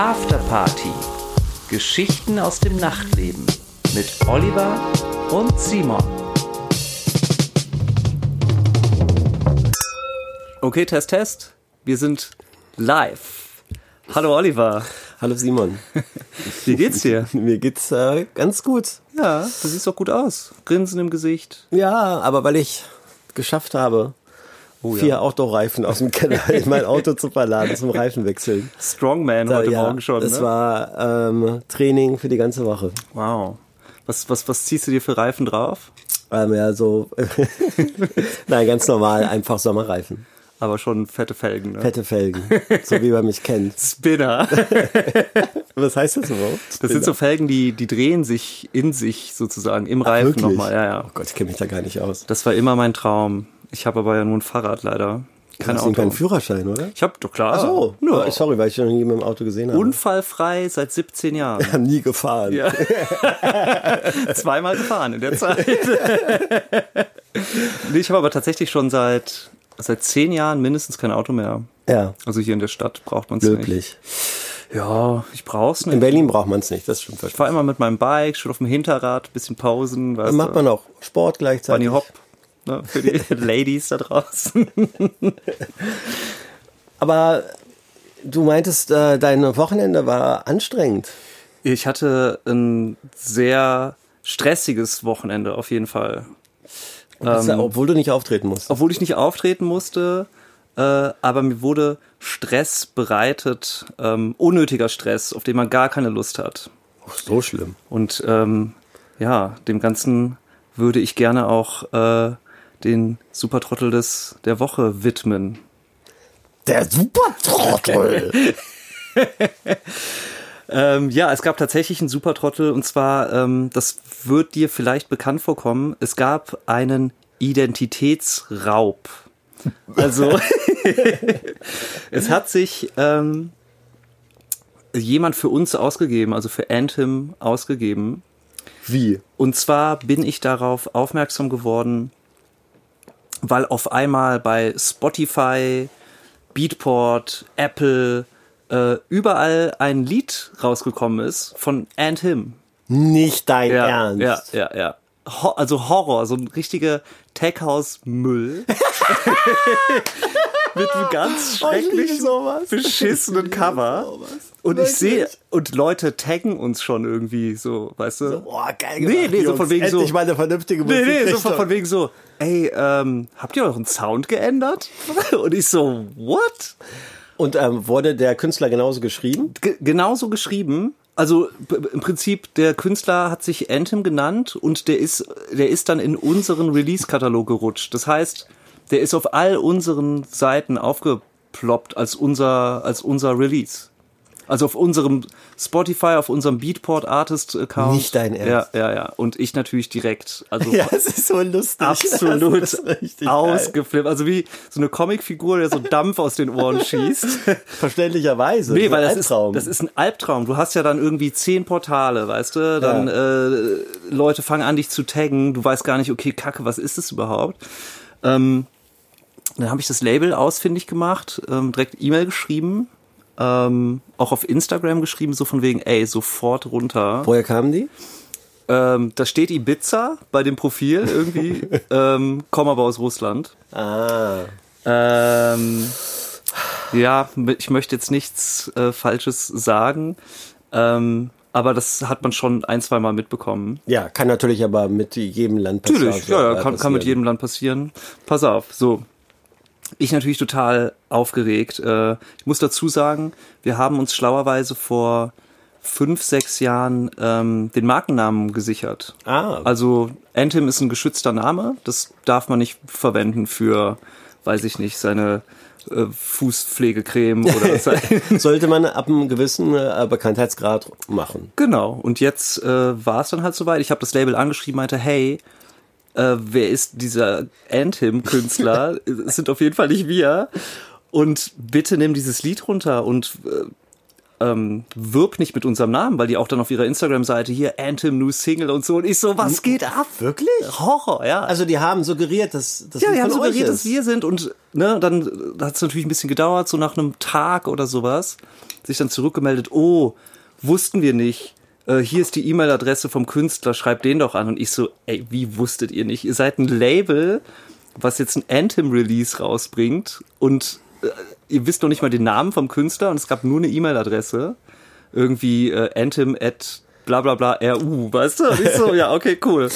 Afterparty. Geschichten aus dem Nachtleben mit Oliver und Simon. Okay, Test, Test. Wir sind live. Hallo Oliver. Hallo Simon. Wie geht's dir? Mir geht's äh, ganz gut. Ja, du siehst doch gut aus. Grinsen im Gesicht. Ja, aber weil ich geschafft habe, Oh, vier ja. Autoreifen aus dem Keller in mein Auto zu verladen zum Reifenwechseln. Strongman heute ja, Morgen schon. Es ne? war ähm, Training für die ganze Woche. Wow. Was, was, was ziehst du dir für Reifen drauf? Ähm, ja, so, nein, ganz normal, einfach Sommerreifen. Aber schon fette Felgen, ne? Fette Felgen, so wie man mich kennt. Spinner. Was heißt das überhaupt? Das sind so Felgen, die, die drehen sich in sich sozusagen im Reifen nochmal. Ja, ja. Oh Gott, ich kenne mich da gar nicht aus. Das war immer mein Traum. Ich habe aber ja nur ein Fahrrad leider. Du Kein hast einen Auto. keinen Führerschein, oder? Ich habe doch klar. Ach so, Ja. Sorry, weil ich noch nie mit dem Auto gesehen habe. Unfallfrei seit 17 Jahren. Wir haben nie gefahren. Ja. Zweimal gefahren in der Zeit. nee, ich habe aber tatsächlich schon seit, seit zehn Jahren mindestens kein Auto mehr. ja Also hier in der Stadt braucht man es nicht. löblich. Ja, ich brauch's In nicht. Berlin braucht man es nicht, das stimmt. Ich fahre immer mit meinem Bike, schon auf dem Hinterrad, bisschen Pausen. Weißt Dann macht du. man auch Sport gleichzeitig. Bunny Hop. Ne, für die Ladies da draußen. Aber du meintest, äh, dein Wochenende war anstrengend. Ich hatte ein sehr stressiges Wochenende auf jeden Fall. Das ja, obwohl du nicht auftreten musst. Obwohl ich nicht auftreten musste, äh, aber mir wurde Stress bereitet, ähm, unnötiger Stress, auf den man gar keine Lust hat. Oh, so schlimm. Und ähm, ja, dem Ganzen würde ich gerne auch äh, den Supertrottel des der Woche widmen. Der Supertrottel. Ähm, ja, es gab tatsächlich einen Supertrottel und zwar, ähm, das wird dir vielleicht bekannt vorkommen, es gab einen Identitätsraub. Also, es hat sich ähm, jemand für uns ausgegeben, also für Anthem ausgegeben. Wie? Und zwar bin ich darauf aufmerksam geworden, weil auf einmal bei Spotify, Beatport, Apple äh, überall ein Lied rausgekommen ist von And Him. Nicht dein Ja, Ernst. ja, ja, ja. Ho also Horror, so ein richtiger Tech-House-Müll. Mit einem ganz Oh, ich liebe schrecklichen, sowas. beschissenen Cover. Und ich sehe, und Leute taggen uns schon irgendwie so, weißt du? Boah, geil Nee, gemacht, nee, so Jungs. von wegen so- Endlich mal eine vernünftige Nee, Musik. nee, so Richtung. von, von wegen so, ey, ähm, habt ihr euren Sound geändert? Und ich so, what? Und ähm, wurde der Künstler genauso geschrieben? G genauso geschrieben. Also im Prinzip, der Künstler hat sich Anthem genannt und der ist, der ist dann in unseren Release-Katalog gerutscht. Das heißt, der ist auf all unseren Seiten aufgeploppt als unser, als unser Release. Also auf unserem Spotify, auf unserem Beatport Artist Account. Nicht dein Ernst. Ja, ja, ja. Und ich natürlich direkt. Also Ja, es ist so lustig. absolut ausgeflippt. Also wie so eine Comicfigur, der so Dampf aus den Ohren schießt. Verständlicherweise. Nee, weil das ist, das ist ein Albtraum. Du hast ja dann irgendwie zehn Portale, weißt du? Dann äh, Leute fangen an, dich zu taggen. Du weißt gar nicht, okay, Kacke, was ist das überhaupt? Ähm, dann habe ich das Label ausfindig gemacht, ähm, direkt E-Mail geschrieben, ähm, auch auf Instagram geschrieben, so von wegen, ey, sofort runter. Woher kamen die? Ähm, da steht Ibiza bei dem Profil irgendwie, ähm, komm aber aus Russland. Ah. Ähm, ja, ich möchte jetzt nichts äh, Falsches sagen, ähm, aber das hat man schon ein, zwei Mal mitbekommen. Ja, kann natürlich aber mit jedem Land passieren. Natürlich, ja, ja kann, kann mit jedem Land passieren. Pass auf, so. Ich natürlich total aufgeregt. Äh, ich muss dazu sagen, wir haben uns schlauerweise vor fünf, sechs Jahren ähm, den Markennamen gesichert. Ah. Also Anthem ist ein geschützter Name. Das darf man nicht verwenden für, weiß ich nicht, seine äh, Fußpflegecreme oder. Sollte man ab einem gewissen äh, Bekanntheitsgrad machen. Genau. Und jetzt äh, war es dann halt soweit. Ich habe das Label angeschrieben, meinte, hey, äh, wer ist dieser Anthem-Künstler? Es sind auf jeden Fall nicht wir. Und bitte nimm dieses Lied runter und äh, ähm, wirb nicht mit unserem Namen, weil die auch dann auf ihrer Instagram-Seite hier Anthem New Single und so und ich so, was geht ab? Wirklich? Horror, ja. Also die haben suggeriert, dass das ja, die haben suggeriert, dass wir sind und ne, dann hat es natürlich ein bisschen gedauert, so nach einem Tag oder sowas, sich dann zurückgemeldet, oh, wussten wir nicht. Äh, hier ist die E-Mail-Adresse vom Künstler, schreibt den doch an. Und ich so, ey, wie wusstet ihr nicht? Ihr seid ein Label, was jetzt ein Anthem-Release rausbringt und äh, ihr wisst noch nicht mal den Namen vom Künstler und es gab nur eine E-Mail-Adresse. Irgendwie äh, Anthem at bla bla bla RU, weißt du? Ich so, ja, okay, cool.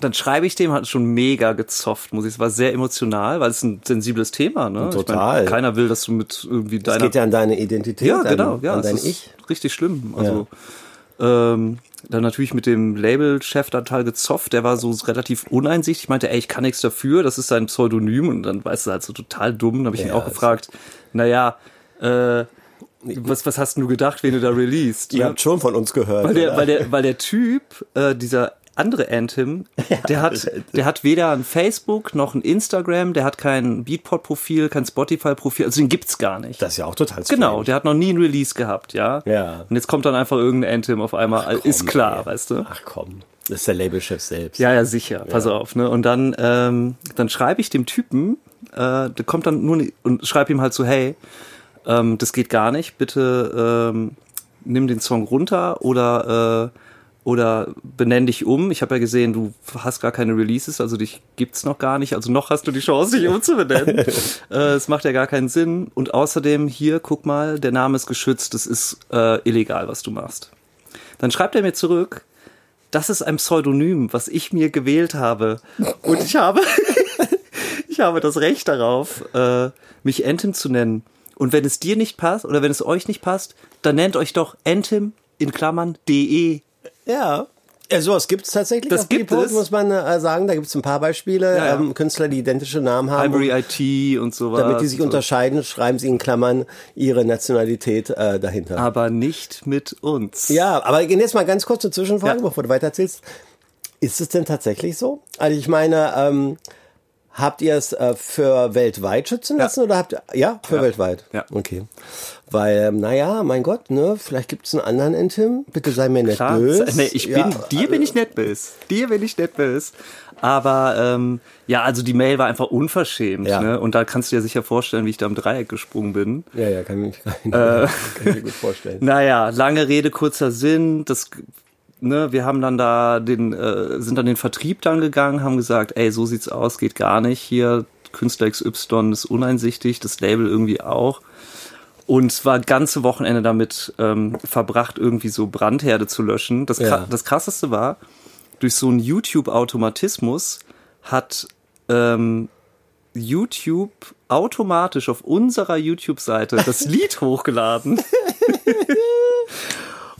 Dann schreibe ich dem, hat schon mega gezofft, muss ich. Es war sehr emotional, weil es ein sensibles Thema, ne? Total. Ich mein, keiner will, dass du mit irgendwie deiner geht ja an deine Identität, ja, genau, ja, an es dein ist Ich. richtig schlimm. Also ähm, dann natürlich mit dem Labelchef da total gezofft, der war so relativ uneinsichtig, meinte, ey, ich kann nichts dafür, das ist sein Pseudonym und dann weißt du halt so total dumm, dann habe ich ihn Ja, auch gefragt, naja, äh, was, was hast du gedacht, wen du da released? Ihr ne? habt schon von uns gehört. Weil der, oder? weil der, weil der Typ, äh, dieser andere Anthem, der hat, der hat weder ein Facebook noch ein Instagram, der hat kein Beatport-Profil, kein Spotify-Profil, also den gibt's gar nicht. das ist ja auch total strange. Genau, der hat noch nie ein Release gehabt, ja. Ja. Und jetzt kommt dann einfach irgendein Anthem auf einmal, ist klar, ey. weißt du? Ach komm, das ist der Labelchef selbst. Ja, ja, sicher. Pass auf, ne? Und dann, ähm, dann schreibe ich dem Typen, äh, der kommt dann nur ne- und schreibe ihm halt so, hey, ähm, das geht gar nicht, bitte ähm, nimm den Song runter oder äh, oder benenn dich um. Ich habe ja gesehen, du hast gar keine Releases, also dich gibt's noch gar nicht. Also noch hast du die Chance, dich umzubenennen. äh, Es macht ja gar keinen Sinn. Und außerdem hier, guck mal, der Name ist geschützt. Das ist äh, illegal, was du machst. Dann schreibt er mir zurück, das ist ein Pseudonym, was ich mir gewählt habe. Und ich habe, ich habe das Recht darauf, äh, mich Anthem zu nennen. Und wenn es dir nicht passt oder wenn es euch nicht passt, dann nennt euch doch Anthem in Klammern de. Ja. Ja, sowas gibt es tatsächlich. Das auf gibt es. muss man äh, sagen. Da gibt es ein paar Beispiele. Ja, ja. Ähm, Künstler, die identische Namen haben. Ivory IT und sowas. damit die sich So. unterscheiden, schreiben sie in Klammern ihre Nationalität äh, dahinter. Aber nicht mit uns. Ja, aber jetzt mal ganz kurz eine Zwischenfrage, Ja. bevor du weitererzählst. Ist es denn tatsächlich so? Also ich meine, ähm, habt ihr es äh, für weltweit schützen Ja. lassen oder habt ihr, ja, für Ja. weltweit? Ja. Okay. Weil, ähm, naja, mein Gott, ne, vielleicht gibt es einen anderen Entim. Bitte sei mir nicht Klar, böse. nee, ich bin, Ja, dir bin ich nicht böse. Dir bin ich nicht böse. Aber ähm, ja, also die Mail war einfach unverschämt. Ja. Ne? Und da kannst du dir sicher vorstellen, wie ich da im Dreieck gesprungen bin. Ja, ja, kann ich, kann, Äh. kann ich mir gut vorstellen. Naja, lange Rede, kurzer Sinn. Das, ne, wir haben dann da den, äh, sind dann den Vertrieb dann gegangen, haben gesagt, ey, so sieht's aus, geht gar nicht hier. Künstler XY ist uneinsichtig, das Label irgendwie auch. Und war ganze Wochenende damit ähm, verbracht, irgendwie so Brandherde zu löschen. Das, Ja. Das krasseste war, durch so einen YouTube-Automatismus hat ähm, YouTube automatisch auf unserer YouTube-Seite das Lied hochgeladen.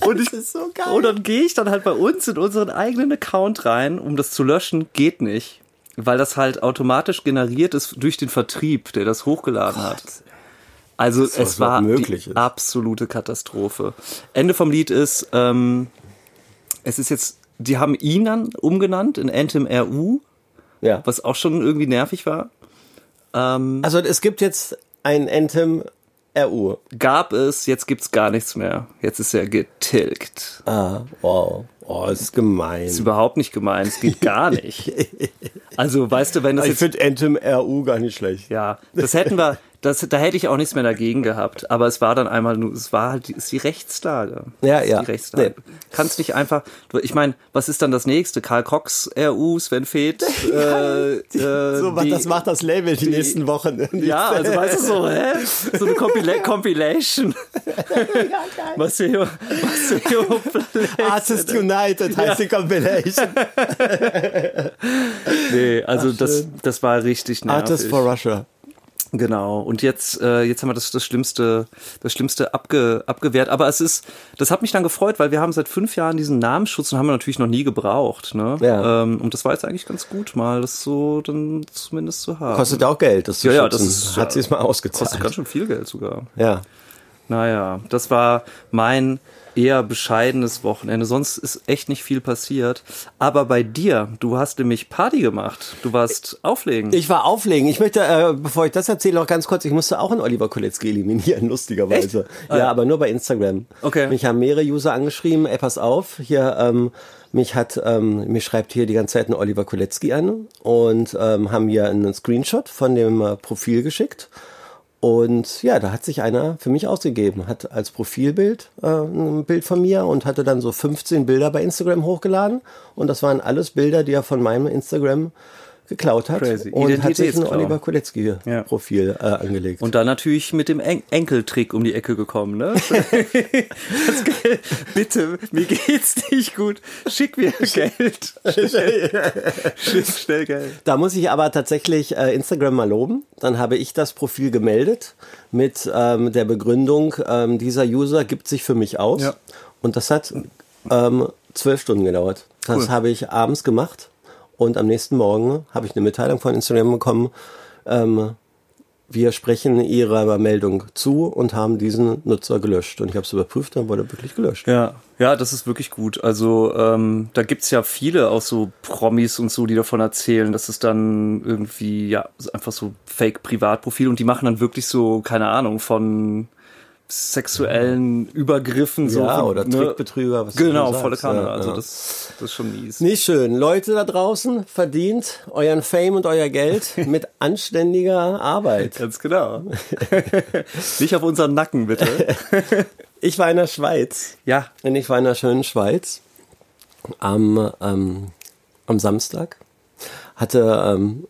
Und ich, ist so geil. und dann gehe ich dann halt bei uns in unseren eigenen Account rein, um das zu löschen, geht nicht. Weil das halt automatisch generiert ist durch den Vertrieb, der das hochgeladen hat. Also was es war die ist. absolute Katastrophe. Ende vom Lied ist, ähm, es ist jetzt, die haben ihn dann umgenannt in Anthem RU, Ja. was auch schon irgendwie nervig war. Ähm, Also es gibt jetzt ein Anthem RU. gab es, jetzt gibt's gar nichts mehr. Jetzt ist er getilgt. Ah, wow. Oh, ist gemein. ist überhaupt nicht gemeint, es geht gar nicht. Also, weißt du, wenn das ich finde Anthem RU gar nicht schlecht. ja, das hätten wir, das, da hätte ich auch nichts mehr dagegen gehabt, aber es war dann einmal nur, es war halt, die- ist die Rechtslage. Ja, ja. Die Rechtslage. Nee. Kannst nicht einfach, ich meine, was ist dann das nächste? Karl Cox, RU, Sven Feth, äh, äh, So, die- das macht das Label die, nächsten Wochen. Ja, also weißt du so, hä? So eine Compila Compilation. Hier hochplanen. Artist United heißt die Compilation. Nee, also das, das war richtig nervig. Artist for Russia. Genau. Und jetzt, äh, jetzt haben wir das, das Schlimmste, das Schlimmste abge, abgewehrt. Aber es ist, das hat mich dann gefreut, weil wir haben seit fünf Jahren diesen Namensschutz und haben wir natürlich noch nie gebraucht. Ne? Ja. Ähm, und das war jetzt eigentlich ganz gut, mal das so dann zumindest zu haben. Kostet auch Geld, das zu Ja, ja, das ist- Hat sie es mal Kostet ausgezahlt. ganz schön viel Geld sogar. Ja. Naja, das war mein eher bescheidenes Wochenende. Sonst ist echt nicht viel passiert. Aber bei dir, du hast nämlich Party gemacht. Du warst auflegen. Ich war auflegen. Ich möchte, äh, bevor ich das erzähle, noch ganz kurz, ich musste auch einen Oliver Koletzki eliminieren, lustigerweise. Ah, ja, ja. aber nur bei Instagram. Okay. Mich haben mehrere User angeschrieben, ey, pass auf, hier, ähm, mich hat, ähm, mir schreibt hier die ganze Zeit ein Oliver Koletzki an und ähm, haben mir einen Screenshot von dem äh, Profil geschickt. Und ja, da hat sich einer für mich ausgegeben, hat als Profilbild äh, ein Bild von mir und hatte dann so 15 Bilder bei Instagram hochgeladen. Und das waren alles Bilder, die er von meinem Instagram geklaut hat. Crazy. Und hat sich ein. Oliver Ja. Koletzki-Profil äh, angelegt. Und dann natürlich mit dem en Enkeltrick um die Ecke gekommen, ne? Geld, bitte, mir geht's nicht gut. Schick mir Geld. Schick schnell Geld. Da muss ich aber tatsächlich äh, Instagram mal loben. Dann habe ich das Profil gemeldet mit ähm, der Begründung, ähm, dieser User gibt sich für mich aus. Ja. Und das hat ähm, zwölf Stunden gedauert. Das Cool. habe ich abends gemacht und am nächsten Morgen habe ich eine Mitteilung von Instagram bekommen. Ähm, wir sprechen Ihrer Meldung zu und haben diesen Nutzer gelöscht. Und ich habe es überprüft, dann wurde wirklich gelöscht. Ja, ja, das ist wirklich gut. Also ähm, da gibt's ja viele auch so Promis und so, die davon erzählen, dass es dann irgendwie, ja, einfach so Fake-Privatprofil und die machen dann wirklich so, keine Ahnung, von sexuellen Übergriffen so. Ja, von, oder ne? Trickbetrüger. Was Genau, volle Kanne. Ja, also ja. das, das ist schon mies. Nicht schön. Leute da draußen, verdient euren Fame und euer Geld mit anständiger Arbeit. Ganz genau. Nicht auf unseren Nacken, bitte. Ich war in der Schweiz. Ja. Und ich war in der schönen Schweiz am, ähm, am Samstag. Hatte, ähm,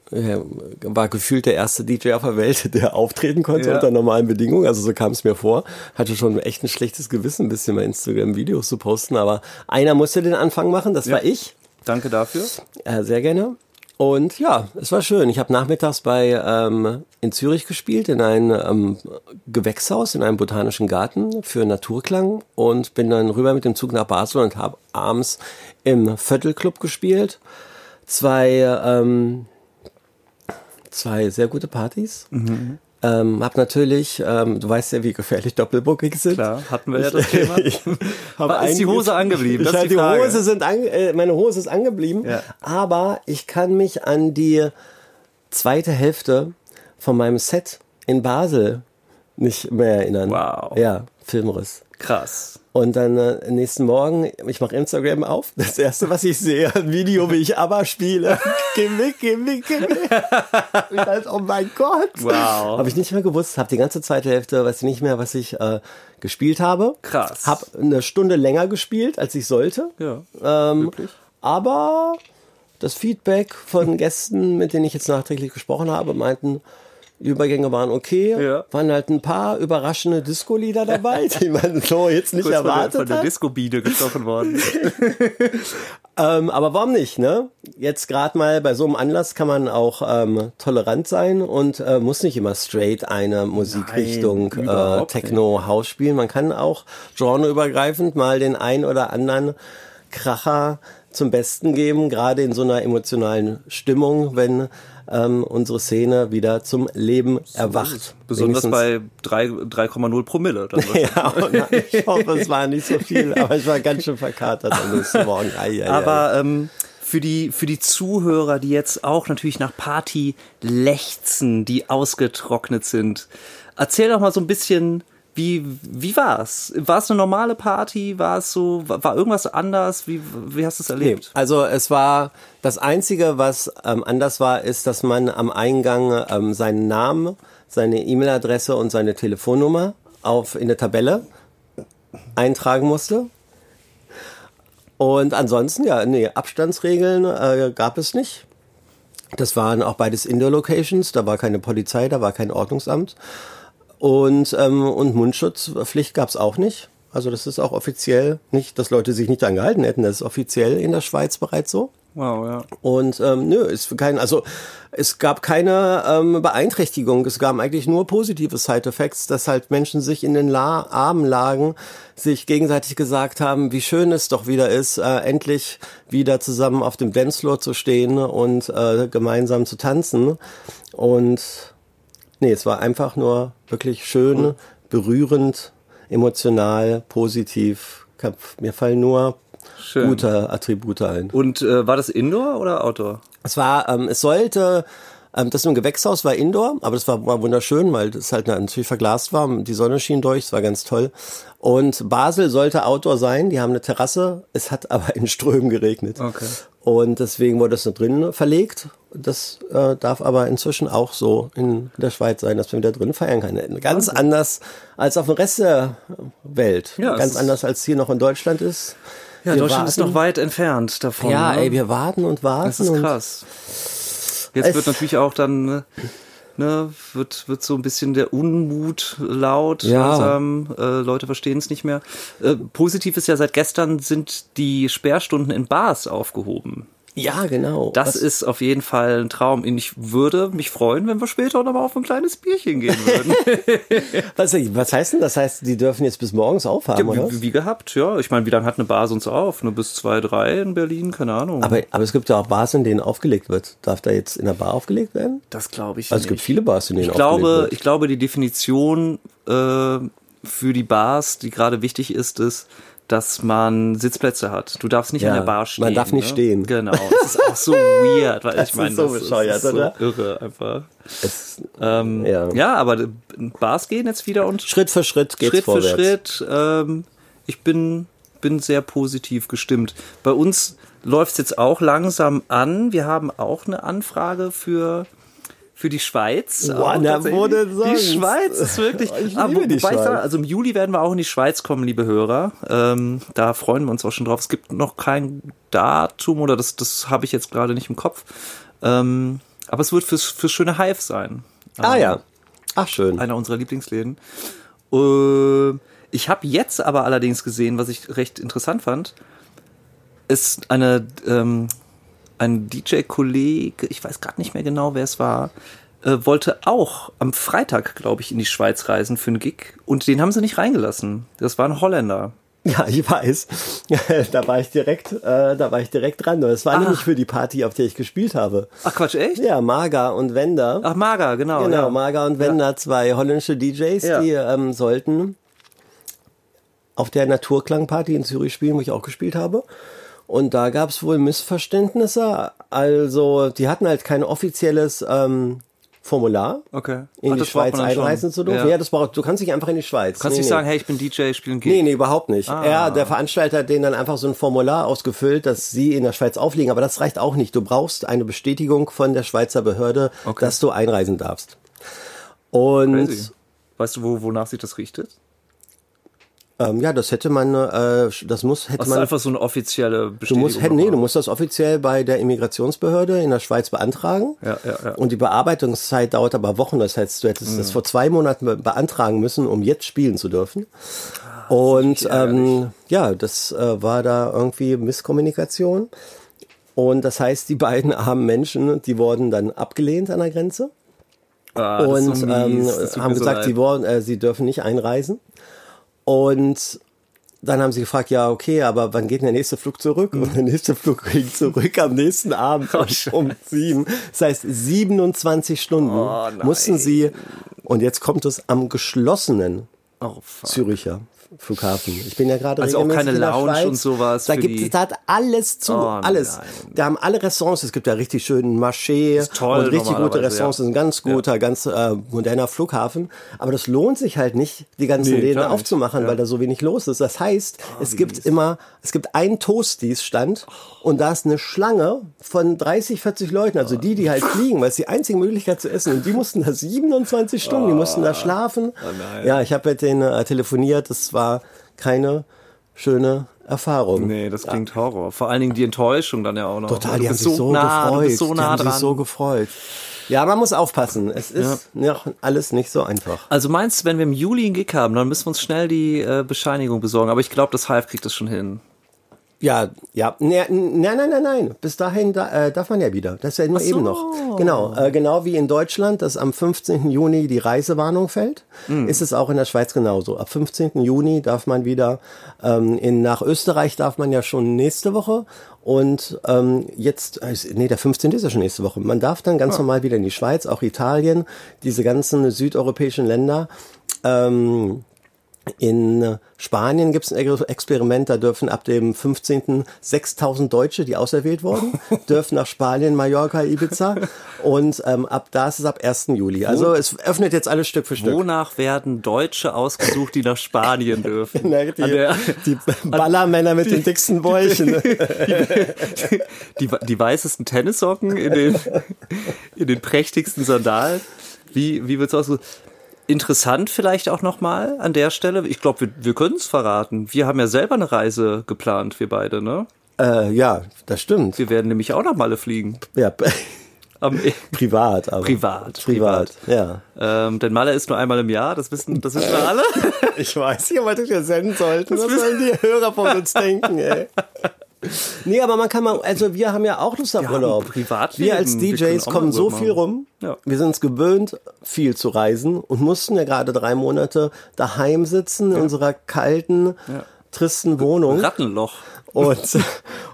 war gefühlt der erste DJ auf der Welt, der auftreten konnte Ja. unter normalen Bedingungen. Also so kam es mir vor. Hatte schon echt ein schlechtes Gewissen, ein bisschen bei Instagram Videos zu posten. Aber einer musste den Anfang machen, das Ja. war ich. Danke dafür. Äh, sehr gerne. Und ja, es war schön. Ich habe nachmittags bei ähm, in Zürich gespielt, in einem ähm, Gewächshaus, in einem botanischen Garten für Naturklang und bin dann rüber mit dem Zug nach Basel und habe abends im Viertelclub gespielt. Zwei, ähm, zwei sehr gute Partys. Ähm, hab natürlich, ähm, du weißt ja, wie gefährlich Doppelbookings sind. Klar, hatten wir ja das Thema. Hab War- ist die Hose angeblieben? Das Ich ist die die. Hose sind an, äh, meine Hose ist angeblieben, Ja. aber ich kann mich an die zweite Hälfte von meinem Set in Basel nicht mehr erinnern. Wow. Ja, Filmriss. Krass. Und dann äh, nächsten Morgen, ich mache Instagram auf. Das erste, was ich sehe, ein Video, wie ich ABBA spiele. geh weg, geh weg, geh weg. Ich dachte, oh mein Gott. Wow. Habe ich nicht mehr gewusst. Habe die ganze zweite Hälfte, weiß ich nicht mehr, was ich äh, gespielt habe. Krass. Hab eine Stunde länger gespielt, als ich sollte. Ja. Ähm, Wirklich? aber das Feedback von Gästen, mit denen ich jetzt nachträglich gesprochen habe, meinten, die Übergänge waren okay. Ja. Waren halt ein paar überraschende Disco-Lieder dabei, die man so jetzt nicht Kurz von der, erwartet von der. Disco-Biene gestochen worden. Ähm, aber warum nicht, ne? Jetzt gerade mal bei so einem Anlass kann man auch ähm, tolerant sein und äh, muss nicht immer straight eine Musikrichtung Nein, äh, überhaupt Techno, House spielen. Man kann auch genreübergreifend mal den ein oder anderen Kracher zum Besten geben, gerade in so einer emotionalen Stimmung, wenn ähm, unsere Szene wieder zum Leben erwacht. Besonders bei drei- 3,0 Promille. Ja, ich hoffe, es war nicht so viel, aber ich war ganz schön verkatert am nächsten Morgen. Ei, ei, ei. Aber ähm, für die für die Zuhörer, die jetzt auch natürlich nach Party lechzen, die ausgetrocknet sind, erzähl doch mal so ein bisschen, wie wie war's? War es eine normale Party? War es so? War irgendwas anders? Wie wie hast du es Nee, erlebt? also es war das Einzige, was ähm, anders war, ist, dass man am Eingang ähm, seinen Namen, seine E-Mail-Adresse und seine Telefonnummer auf in der Tabelle eintragen musste. Und ansonsten, ja, nee, Abstandsregeln äh, gab es nicht. Das waren auch beides Indoor-Locations, da war keine Polizei, da war kein Ordnungsamt. Und, ähm, und Mundschutzpflicht gab's auch nicht. Also das ist auch offiziell nicht, dass Leute sich nicht daran gehalten hätten. Das ist offiziell in der Schweiz bereits so. Wow, ja. Und ähm, nö, ist kein, also es gab keine ähm, Beeinträchtigung. Es gab eigentlich nur positive Side-Effects, dass halt Menschen sich in den La Armen lagen, sich gegenseitig gesagt haben, wie schön es doch wieder ist, äh, endlich wieder zusammen auf dem Dancefloor zu stehen und äh, gemeinsam zu tanzen. Und nee, es war einfach nur wirklich schön, berührend, emotional, positiv. Mir fallen nur Schön. gute Attribute ein. Und äh, war das Indoor oder Outdoor? Es war, ähm, es sollte, ähm, das im Gewächshaus war Indoor, aber das war, war wunderschön, weil das halt natürlich verglast war. Die Sonne schien durch, es war ganz toll. Und Basel sollte Outdoor sein, die haben eine Terrasse, es hat aber in Strömen geregnet. Okay. Und deswegen wurde es da drin verlegt. Das äh, darf aber inzwischen auch so in der Schweiz sein, dass man wieder drin feiern kann. Ganz anders als auf dem Rest der Welt. Ja, Ganz ist- anders als hier noch in Deutschland ist. Ja, Wir Deutschland ist warten- noch weit entfernt davon. Ja, ne? ey, wir warten und warten. Das ist krass. Jetzt wird natürlich auch dann, ne, wird, wird so ein bisschen der Unmut laut, Ja. langsam, äh, Leute verstehen es nicht mehr. Äh, positiv ist ja, seit gestern sind die Sperrstunden in Bars aufgehoben. Ja, genau. Das Was- ist auf jeden Fall ein Traum. Ich würde mich freuen, wenn wir später noch mal auf ein kleines Bierchen gehen würden. was, was heißt denn? Das heißt, die dürfen jetzt bis morgens aufhaben, oder? ja, was? wie, wie gehabt, ja. Ich meine, wie lange hat eine Bar sonst auf? Nur bis zwei, drei in Berlin? Keine Ahnung. Aber, aber es gibt ja auch Bars, in denen aufgelegt wird. Darf da jetzt in der Bar aufgelegt werden? das glaube ich Also es nicht. gibt viele Bars, in denen Ich aufgelegt glaube, wird. ich glaube, die Definition äh, für die Bars, die gerade wichtig ist, ist, dass man Sitzplätze hat. Du darfst nicht Ja, an der Bar stehen. man darf nicht ne? stehen. Genau. Das ist auch so weird, weil Das ich meine, ist so das bescheuert, ist so oder? irre einfach. Es, Ähm, Ja. ja. aber Bars gehen jetzt wieder und Schritt für Schritt geht's Schritt vorwärts. für Schritt. Ähm, ich bin, bin sehr positiv gestimmt. Bei uns läuft es jetzt auch langsam an. Wir haben auch eine Anfrage für, für die Schweiz. Boah, na, tatsächlich. wo denn Die? Schweiz ist wirklich. Ich Ah, liebe wo- die Schweiz. sage, also im Juli werden wir auch in die Schweiz kommen, liebe Hörer. Ähm, da freuen wir uns auch schon drauf. Es gibt noch kein Datum oder das, das habe ich jetzt gerade nicht im Kopf. Ähm, aber es wird fürs, fürs schöne Hive sein. Ah ja. Ach schön. Einer unserer Lieblingsläden. Äh, ich habe jetzt aber allerdings gesehen, was ich recht interessant fand, ist eine ähm, ein DJ-Kollege, ich weiß gerade nicht mehr genau, wer es war, äh, wollte auch am Freitag, glaube ich, in die Schweiz reisen für einen Gig und den haben sie nicht reingelassen. Das war ein Holländer. Ja, ich weiß. da war ich direkt, äh, da war ich direkt dran. Das war Ah. nämlich für die Party, auf der ich gespielt habe. Ach Quatsch, echt? Ja, Marga und Wender. Ach, Maga, genau. Genau, ja. Marga und Wender, zwei holländische DJs, Ja. die ähm, sollten auf der Naturklangparty in Zürich spielen, wo ich auch gespielt habe. Und da gab es wohl Missverständnisse. Also, die hatten halt kein offizielles ähm, Formular, Okay. in Ach, die Schweiz einreisen zu dürfen. Ja. Ja, das braucht, du kannst nicht einfach in die Schweiz. Kannst Nee, nicht nee. sagen, hey, ich bin DJ, spiele ein Gig. Nee, nee, überhaupt nicht. Ah. Er, der Veranstalter hat denen dann einfach so ein Formular ausgefüllt, dass sie in der Schweiz aufliegen, aber das reicht auch nicht. Du brauchst eine Bestätigung von der Schweizer Behörde, Okay. dass du einreisen darfst. Und Crazy. Weißt du, wo, wonach sich das richtet? Ähm, ja, das hätte man, äh, das muss, hätte Das ist man. einfach so eine offizielle Du Bestätigung. musst, hätte, nee, du musst das offiziell bei der Immigrationsbehörde in der Schweiz beantragen. Ja, ja, ja. Und die Bearbeitungszeit dauert aber Wochen. Das heißt, du hättest Mhm. das vor zwei Monaten be beantragen müssen, um jetzt spielen zu dürfen. Und ähm, ja, das äh, war da irgendwie Misskommunikation. Und das heißt, die beiden armen Menschen, die wurden dann abgelehnt an der Grenze Ah, und so ähm, Das tut haben so gesagt, leid. sie, wollen, äh, sie dürfen nicht einreisen. Und dann haben sie gefragt, ja, okay, aber wann geht denn der nächste Flug zurück? Und der nächste Flug ging zurück am nächsten Abend um, um sieben. Das heißt, 27 Stunden Oh, mussten sie, und jetzt kommt es am geschlossenen Oh. Züricher Flughafen. Ich bin ja gerade Also auch keine Lounge Schweiz. und sowas Da gibt es, da hat alles zu, Oh, alles. nein. Da haben alle Restaurants, es gibt ja richtig schönen Marché toll und richtig gute Restaurants, ja. das ist ein ganz guter, ganz äh, moderner Flughafen. Aber das lohnt sich halt nicht, die ganzen Nee, Läden aufzumachen, Ja. weil da so wenig los ist. Das heißt, es wie gibt mies. immer, es gibt einen Toasties-Stand und da ist eine Schlange von 30, 40 Leuten, also die, die halt fliegen, weil es die einzige Möglichkeit zu essen und die mussten da 27 Stunden, die mussten da schlafen. Oh ja, ich habe mit denen äh, telefoniert, das war keine schöne Erfahrung. Nee, das klingt Horror. Vor allen Dingen die Enttäuschung dann ja auch noch. Total, du die haben sich so nah, gefreut. Du bist so die nah haben dran. sich so gefreut. Ja, man muss aufpassen. Es ist noch alles nicht so einfach. also meinst du, wenn wir im Juli einen Gig haben, dann müssen wir uns schnell die äh, Bescheinigung besorgen. Aber ich glaube, das Hive kriegt das schon hin. Ja, ja, nein, nein, nein, nein. Bis dahin da, äh, darf man ja wieder. Das ist ja nur so. eben noch. Genau, äh, genau wie in Deutschland, dass am 15. Juni die Reisewarnung fällt, Hm. ist es auch in der Schweiz genauso. Ab 15. Juni darf man wieder ähm, in nach Österreich darf man ja schon nächste Woche und ähm, jetzt äh, nee, der 15. ist ja schon nächste Woche. Man darf dann ganz normal wieder in die Schweiz, auch Italien, diese ganzen südeuropäischen Länder. Ähm, In Spanien gibt es ein Experiment, da dürfen ab dem 15. 6000 Deutsche, die auserwählt wurden, dürfen nach Spanien, Mallorca, Ibiza und ähm, ab da ist es ab 1. Juli. Also es öffnet jetzt alles Stück für Stück. Wonach werden Deutsche ausgesucht, die nach Spanien dürfen? Na, die, der, die Ballermänner mit die, den dicksten Bäuchen. Die, die, weißesten Tennissocken in den, in den prächtigsten Sandalen. Wie, wie wird's ausgesucht? Interessant vielleicht auch nochmal an der Stelle. Ich glaube, wir, wir können es verraten. Wir haben ja selber eine Reise geplant, wir beide, ne? Äh, ja, das stimmt. Wir werden nämlich auch nach Malle fliegen. Ja. Am, privat, aber. Privat, privat, ja. Ähm, denn Malle ist nur einmal im Jahr, das wissen, das wissen wir alle. ich weiß nicht, was wir senden sollten. Was sollen die Hörer von uns denken, ey? Nee, aber man kann mal, also wir haben ja auch Lust auf Urlaub. Privatleben. Wir als DJs wir kommen so viel rum. Ja. Wir sind es gewöhnt, viel zu reisen und mussten ja gerade drei Monate daheim sitzen ja. in unserer kalten, ja. tristen Wohnung. Rattenloch. Und,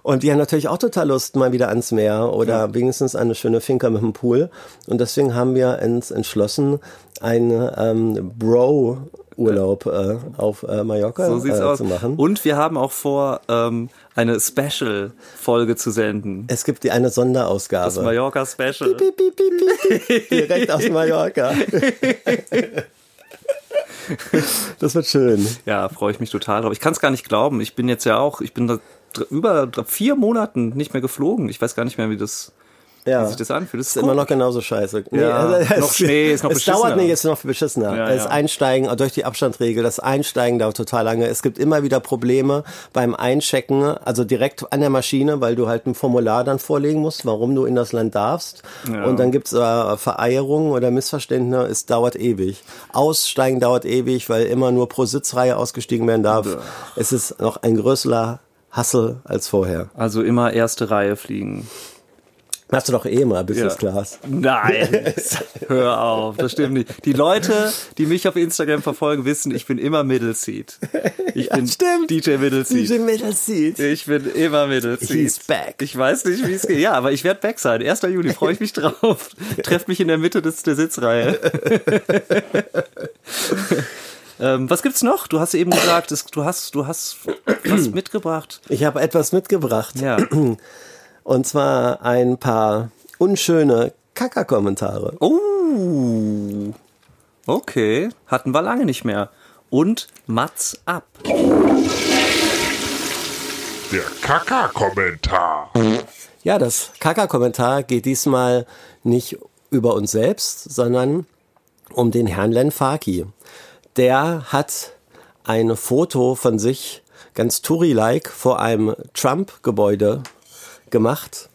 und die haben natürlich auch total Lust mal wieder ans Meer oder wenigstens eine schöne Finca mit dem Pool. Und deswegen haben wir uns entschlossen, einen ähm, Bro Urlaub äh, auf äh, Mallorca so äh, aus. zu machen. Und wir haben auch vor, ähm, eine Special-Folge zu senden. Es gibt die eine Sonderausgabe. Das Mallorca-Special. Piep, piep, piep, Direkt aus Mallorca. das wird schön. Ja, freue ich mich total drauf. Ich kann es gar nicht glauben. Ich bin jetzt ja auch, ich bin da über vier Monaten nicht mehr geflogen. Ich weiß gar nicht mehr, wie das ja. wie sich das anfühlt. Das ist, ist immer noch genauso scheiße. Nee, ja. also, noch Schnee ist noch es beschissener. Es dauert nicht, ist noch beschissener. Ja, das. Einsteigen durch die Abstandregel, das Einsteigen dauert total lange. Es gibt immer wieder Probleme beim Einchecken, also direkt an der Maschine, weil du halt ein Formular dann vorlegen musst, warum du in das Land darfst. Und dann gibt's äh, Vereierungen oder Missverständnisse. Es dauert ewig. Aussteigen dauert ewig, weil immer nur pro Sitzreihe ausgestiegen werden darf. Ja. Es ist noch ein größerer Hassel als vorher. Also immer erste Reihe fliegen. Hast du doch eh mal Business ja. Class. Nein, hör auf, das stimmt nicht. Die Leute, die mich auf Instagram verfolgen, wissen, ich bin immer Middle Seat. Ich ja, bin stimmt. DJ Middle Seat. DJ Middle Seat. Ich bin immer Middle Seat. He's back. Ich weiß nicht, wie es geht. Ja, aber ich werde back sein. 1. Juli, freue ich mich drauf. Trefft mich in der Mitte des, der Sitzreihe. ähm, was gibt's noch? Du hast eben gesagt, du hast, du hast was mitgebracht. Ich habe etwas mitgebracht. Ja. Und zwar ein paar unschöne Kaka-Kommentare. Oh, okay. Hatten wir lange nicht mehr. Und Mats ab. Der Kaka-Kommentar. Ja, das Kaka-Kommentar geht diesmal nicht über uns selbst, sondern um den Herrn Len Faki. Der hat ein Foto von sich ganz Touri-like vor einem Trump-Gebäude gemacht,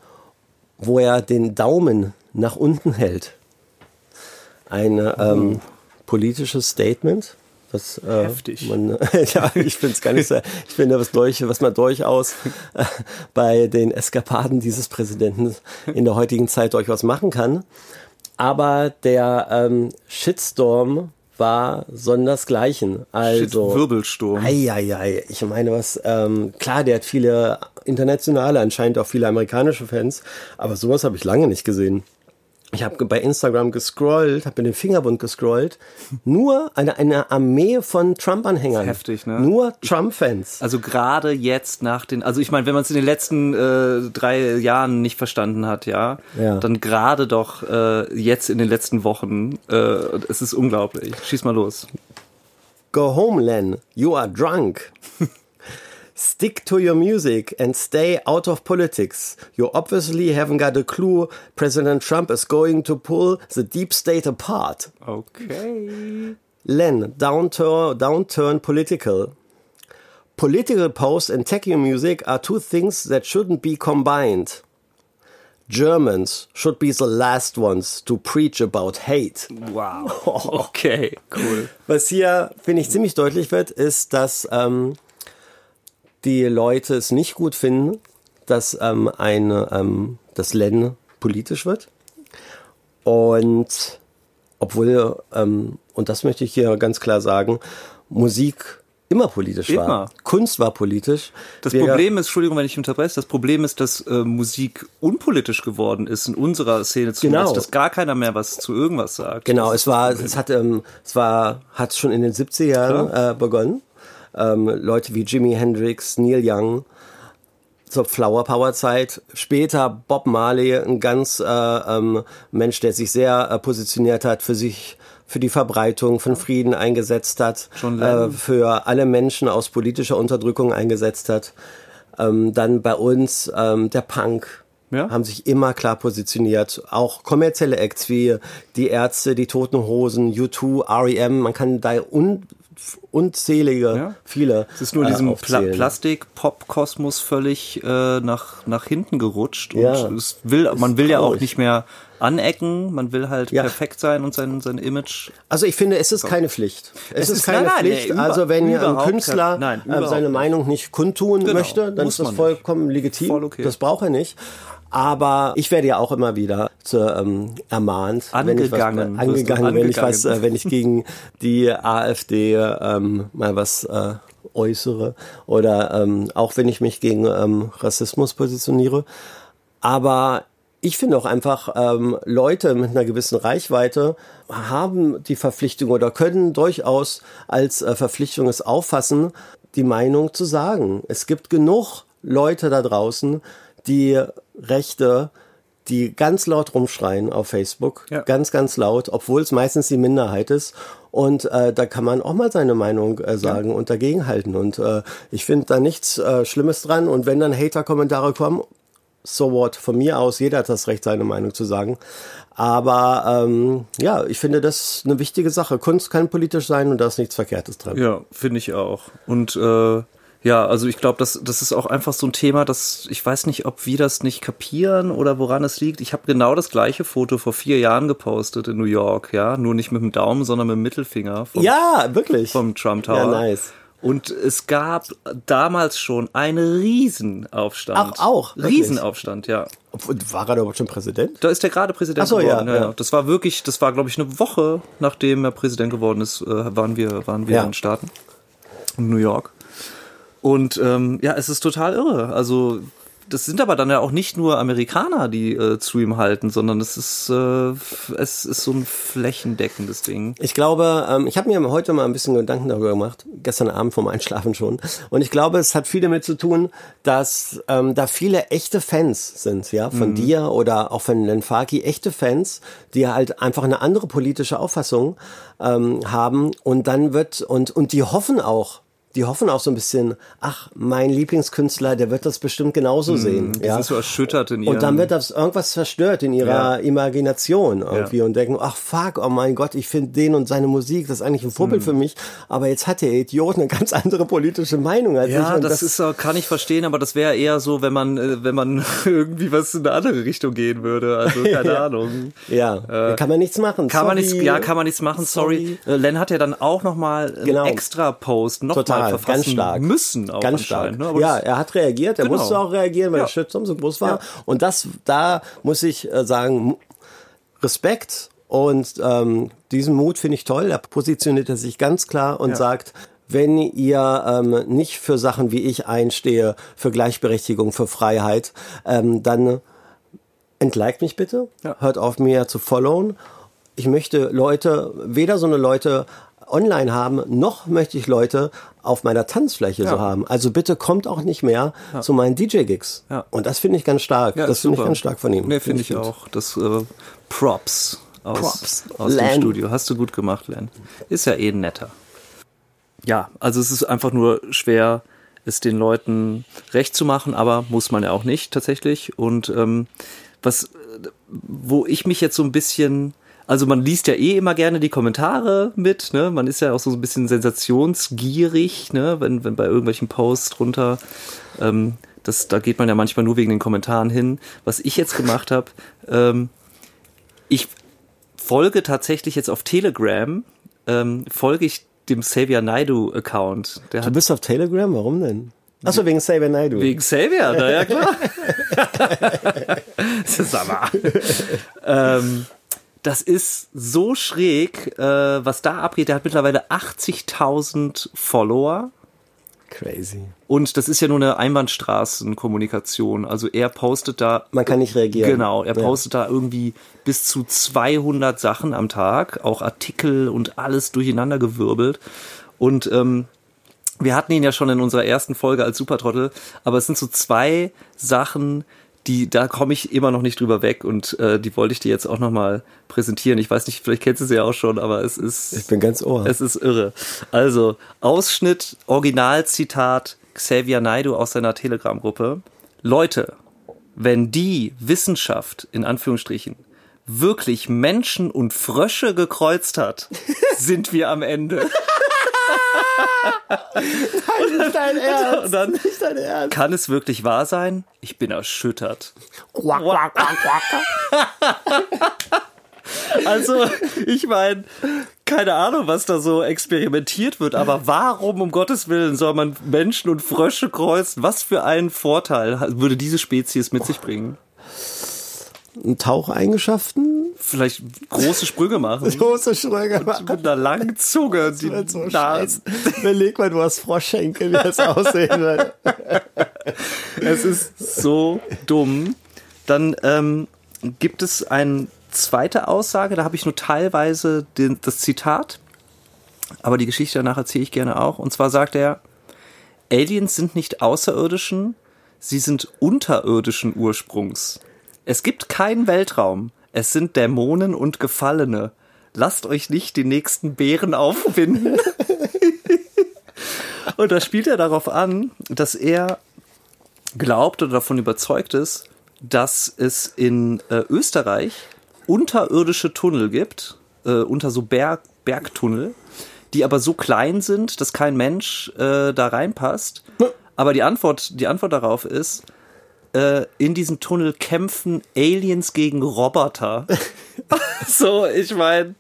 wo er den Daumen nach unten hält. Ein ähm, politisches Statement. Was, äh, Heftig. Man, ja, ich finde es gar nicht so. Ich finde, was, durch, was man durchaus äh, bei den Eskapaden dieses Präsidenten in der heutigen Zeit durchaus machen kann. Aber der ähm, Shitstorm war sondersgleichen. Also Shit, Wirbelsturm. Eieiei. Ich meine, was ähm, klar, der hat viele internationale, anscheinend auch viele amerikanische Fans, aber sowas habe ich lange nicht gesehen. Ich habe bei Instagram gescrollt, habe mit dem Fingerbund gescrollt. Nur eine, eine Armee von Trump-Anhängern. Heftig, ne? Nur Trump-Fans. Also gerade jetzt nach den, also ich meine, wenn man es in den letzten äh, drei Jahren nicht verstanden hat, ja, ja. dann gerade doch äh, jetzt in den letzten Wochen, äh, es ist unglaublich. Schieß mal los. Go home, Len. You are drunk. Stick to your music and stay out of politics. You obviously haven't got a clue President Trump is going to pull the deep state apart. Okay. Len, downturn, downturn political. Political posts and techno music are two things that shouldn't be combined. Germans should be the last ones to preach about hate. Wow. Okay, cool. Was hier, finde ich, ziemlich deutlich wird, ist, dass ähm, die Leute es nicht gut finden, dass ähm, eine, ähm, das Len politisch wird. Und obwohl, ähm, und das möchte ich hier ganz klar sagen, Musik immer politisch Immer. war. Kunst war politisch. Das Wir- Problem ist, Entschuldigung, wenn ich unterbreche, das Problem ist, dass äh, Musik unpolitisch geworden ist in unserer Szene zumindest, Genau. dass gar keiner mehr was zu irgendwas sagt. Genau, es war, es hat, ähm, es war, hat schon in den 70er Jahren äh, begonnen. Ähm, Leute wie Jimi Hendrix, Neil Young, zur Flower Power Zeit. Später Bob Marley, ein ganz äh, ähm, Mensch, der sich sehr äh, positioniert hat für sich, für die Verbreitung von Frieden eingesetzt hat, äh, für alle Menschen aus politischer Unterdrückung eingesetzt hat. Ähm, dann bei uns ähm, der Punk. Ja. Haben sich immer klar positioniert. Auch kommerzielle Acts wie die Ärzte, die Toten Hosen, U2, R.E.M. Man kann da un unzählige, Ja. viele. Es ist nur äh, diesem Pla. Plastik-Pop-Kosmos völlig äh, nach, nach hinten gerutscht. Und Ja. es will, man will ja auch traurig. nicht mehr anecken, man will halt Ja. perfekt sein und sein, sein Image. Also ich finde, es ist keine Pflicht. Es, Es ist, ist- keine nein, Pflicht. nee, über- also wenn ein Künstler nein, äh, seine. Meinung nicht kundtun Genau, möchte, dann ist das man nicht. vollkommen legitim. Voll okay. Das braucht er nicht. Aber ich werde ja auch immer wieder zu, ähm, ermahnt, Angegangen, wenn ich was, angegangen, wenn ich was, äh, wenn ich gegen die AfD ähm, mal was äh, äußere oder ähm, auch wenn ich mich gegen ähm, Rassismus positioniere. Aber ich finde auch einfach, ähm, Leute mit einer gewissen Reichweite haben die Verpflichtung oder können durchaus als äh, Verpflichtung es auffassen, die Meinung zu sagen. Es gibt genug Leute da draußen, die Rechte, die ganz laut rumschreien auf Facebook, Ja. ganz, ganz laut, obwohl es meistens die Minderheit ist. Und äh, da kann man auch mal seine Meinung äh, sagen und dagegenhalten. Und äh, ich finde da nichts äh, Schlimmes dran. Und wenn dann Hater-Kommentare kommen, so what, von mir aus, jeder hat das Recht, seine Meinung zu sagen. Aber ähm, ja, ich finde das eine wichtige Sache. Kunst kann politisch sein und da ist nichts Verkehrtes dran. Ja, finde ich auch. Und äh, ja, also ich glaube, das, das ist auch einfach so ein Thema, dass ich weiß nicht, ob wir das nicht kapieren oder woran es liegt. Ich habe genau das gleiche Foto vor vier Jahren gepostet in New York, ja, nur nicht mit dem Daumen, sondern mit dem Mittelfinger vom, Ja, wirklich. vom Trump Tower. Ja, nice. Und es gab damals schon einen Riesenaufstand. Ach, auch, wirklich? Riesenaufstand, ja. War er da überhaupt schon Präsident? Da ist er gerade Präsident Ach so, ja, geworden. ja. Das war wirklich, das war glaube ich eine Woche nachdem er Präsident geworden ist, äh, waren wir, waren wir Ja. in den Staaten, in New York. Und ähm, ja, es ist total irre. Also das sind aber dann ja auch nicht nur Amerikaner, die äh, zu ihm halten, sondern es ist, äh, es ist so ein flächendeckendes Ding. Ich glaube, ähm, ich habe mir heute mal ein bisschen Gedanken darüber gemacht, gestern Abend vorm Einschlafen schon. Und ich glaube, es hat viel damit zu tun, dass ähm, da viele echte Fans sind, ja, von dir oder auch von Len Faki, echte Fans, die halt einfach eine andere politische Auffassung ähm, haben. Und dann wird, und, und die hoffen auch, die hoffen auch so ein bisschen, ach, mein Lieblingskünstler, der wird das bestimmt genauso sehen. Die ja. sind so erschüttert in ihrem... Und dann wird das irgendwas zerstört in ihrer Ja. Imagination irgendwie Ja. und denken, ach fuck, oh mein Gott, ich finde den und seine Musik, das ist eigentlich ein Vorbild für mich, aber jetzt hat der Idiot eine ganz andere politische Meinung als ich. Ja, und das, ist äh, kann ich verstehen, aber das wäre eher so, wenn man äh, wenn man irgendwie was in eine andere Richtung gehen würde. Also keine Ja. Ahnung. ja, da kann man nichts machen. Kann man nichts, Sorry. ja, kann man nichts machen, sorry. Äh, Len hat ja dann auch nochmal einen Genau. extra Post noch Mal verfassen ganz stark. müssen auch Ganz stark. ne? Ja, er hat reagiert, er Genau. musste auch reagieren, weil Ja. der Shitstorm so groß war. Ja. Und das, da muss ich äh, sagen, Respekt und ähm, diesen Mut finde ich toll. Er positioniert er sich ganz klar und Ja. sagt, wenn ihr ähm, nicht für Sachen wie ich einstehe, für Gleichberechtigung, für Freiheit, ähm, dann entliked mich bitte, Ja. hört auf mir zu followen. Ich möchte Leute, weder so eine Leute online haben, noch möchte ich Leute auf meiner Tanzfläche so Ja. haben. Also bitte kommt auch nicht mehr zu meinen DJ-Gigs. Ja. Und das finde ich ganz stark. Ja, das finde ich ganz stark von ihm. Nee, finde ich gut. auch. Das äh, Props aus, Props. aus Len. dem Studio. Hast du gut gemacht, Len. Ist ja eh netter. Ja, also es ist einfach nur schwer, es den Leuten recht zu machen, aber muss man ja auch nicht tatsächlich. Und ähm, was, äh, wo ich mich jetzt so ein bisschen, also man liest ja eh immer gerne die Kommentare mit, ne? Man ist ja auch so ein bisschen sensationsgierig, ne? Wenn, wenn bei irgendwelchen Posts drunter, ähm, das, da geht man ja manchmal nur wegen den Kommentaren hin. Was ich jetzt gemacht habe, ähm, ich folge tatsächlich jetzt auf Telegram, ähm, folge ich dem Xavier Naidu Account. Der Du bist auf Telegram? Warum denn? Achso, wegen Saber Naidu. wegen Xavier, na ja klar. das ist aber. ähm, das ist so schräg, äh, was da abgeht. Der hat mittlerweile 80.000 Follower. Crazy. Und das ist ja nur eine Einbahnstraßenkommunikation. Also er postet da Man kann nicht reagieren. Genau, er Ja. postet da irgendwie bis zu 200 Sachen am Tag, auch Artikel und alles durcheinander gewirbelt. Und ähm, wir hatten ihn ja schon in unserer ersten Folge als Supertrottel, aber es sind so zwei Sachen, die da komme ich immer noch nicht drüber weg und äh, die wollte ich dir jetzt auch noch mal präsentieren. Ich weiß nicht, vielleicht kennst du sie ja auch schon, aber es ist Ich bin ganz ohr. es ist irre. Also, Ausschnitt, Originalzitat Xavier Naidu aus seiner Telegram-Gruppe. Leute, wenn die Wissenschaft, in Anführungsstrichen, wirklich Menschen und Frösche gekreuzt hat, sind wir am Ende. Nicht dein Ernst. Und dann Nicht dein Ernst. kann es wirklich wahr sein? Ich bin erschüttert. Quack, quack, quack, quack. Also, ich meine, keine Ahnung, was da so experimentiert wird, aber warum um Gottes Willen soll man Menschen und Frösche kreuzen? Was für einen Vorteil würde diese Spezies mit sich bringen? Ein Taucheigenschaften? Vielleicht große Sprünge machen. Große Schröger. Mit einer langen Zunge, die wird so scheiße. Überleg mal, du hast Froschschenkel, wie das aussehen würde. Es ist so dumm. Dann ähm, gibt es eine zweite Aussage, da habe ich nur teilweise den, das Zitat, aber die Geschichte danach erzähle ich gerne auch. Und zwar sagt er, Aliens sind nicht außerirdischen, sie sind unterirdischen Ursprungs. Es gibt keinen Weltraum, es sind Dämonen und Gefallene. Lasst euch nicht die nächsten Bären auffinden. und da spielt er darauf an, dass er glaubt oder davon überzeugt ist, dass es in äh, Österreich unterirdische Tunnel gibt, äh, unter so Berg, Bergtunnel, die aber so klein sind, dass kein Mensch äh, da reinpasst. Aber die Antwort, die Antwort darauf ist, äh, in diesem Tunnel kämpfen Aliens gegen Roboter. so, ich meine,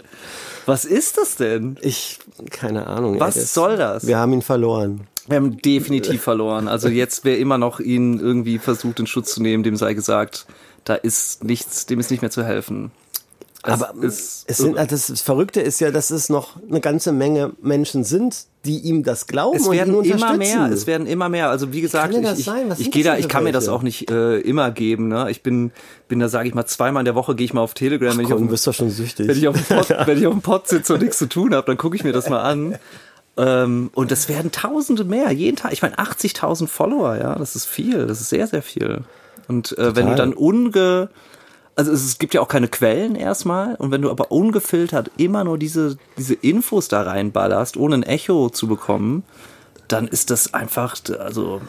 was ist das denn? Ich, keine Ahnung. Was ey, das- soll das? Wir haben ihn verloren. Wir haben definitiv verloren. Also jetzt, wer immer noch ihn irgendwie versucht in Schutz zu nehmen, dem sei gesagt, da ist nichts, dem ist nicht mehr zu helfen. Es Aber ist es sind, das Verrückte ist ja, dass es noch eine ganze Menge Menschen sind, die ihm das glauben es und ihn werden immer mehr, es werden immer mehr. Also wie gesagt, das ich, ich, ich gehe das da, ich kann mir das auch nicht äh, immer geben. Ne? Ich bin, bin da, sage ich mal, zweimal in der Woche gehe ich mal auf Telegram, wenn, ich auf, Komm, du dem- bist doch schon süchtig. wenn ich auf dem Pod, wenn ich auf dem Pod sitze und nichts zu tun habe, dann gucke ich mir das mal an. Ähm, und das werden Tausende mehr jeden Tag. Ich meine, 80.000 Follower, ja, das ist viel, das ist sehr, sehr viel. Und äh, wenn du dann unge also es, gibt ja auch keine Quellen erstmal. Und wenn du aber ungefiltert immer nur diese, diese Infos da reinballerst, ohne ein Echo zu bekommen, dann ist das einfach, also,